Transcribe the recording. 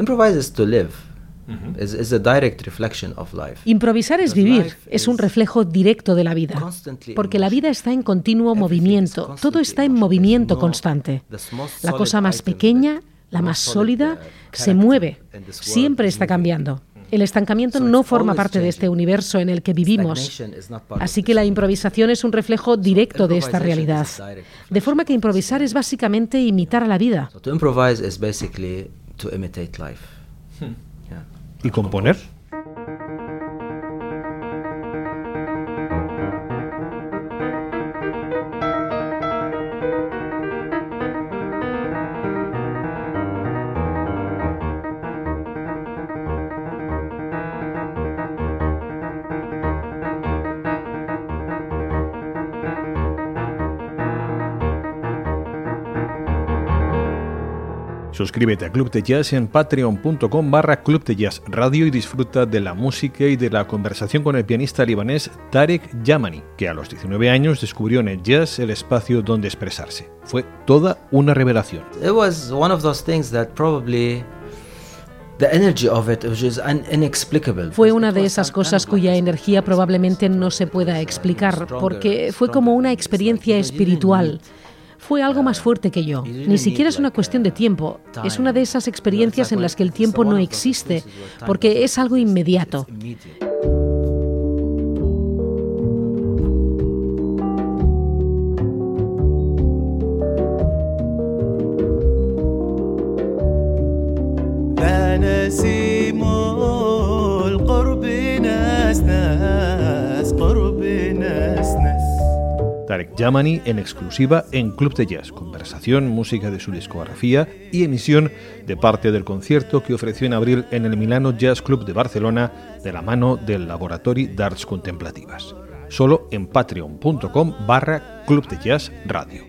Improvise is to live. Is, is a direct reflection of life. Improvisar es vivir, es un reflejo directo de la vida, porque la vida está en continuo movimiento, todo está en movimiento constante. La cosa más pequeña, la más sólida, se mueve, siempre está cambiando. El estancamiento no forma parte de este universo en el que vivimos. Así que la improvisación es un reflejo directo de esta realidad. De forma que improvisar es básicamente imitar a la vida. ¿Y componer? Suscríbete a Club de Jazz en patreon.com barra Club de Jazz Radio y disfruta de la música y de la conversación con el pianista libanés Tarek Yamani, que a los 19 años descubrió en el jazz el espacio donde expresarse. Fue toda una revelación. Fue una de esas cosas cuya energía probablemente no se pueda explicar, porque fue como una experiencia espiritual fue algo más fuerte que yo. Ni siquiera es una cuestión de tiempo. Es una de esas experiencias en las que el tiempo no existe, porque es algo inmediato. Tarek Yamani en exclusiva en Club de Jazz, conversación, música de su discografía y emisión de parte del concierto que ofreció en abril en el Milano Jazz Club de Barcelona de la mano del Laboratory d'Arts Contemplativas. Solo en patreon.com barra Club de Jazz Radio.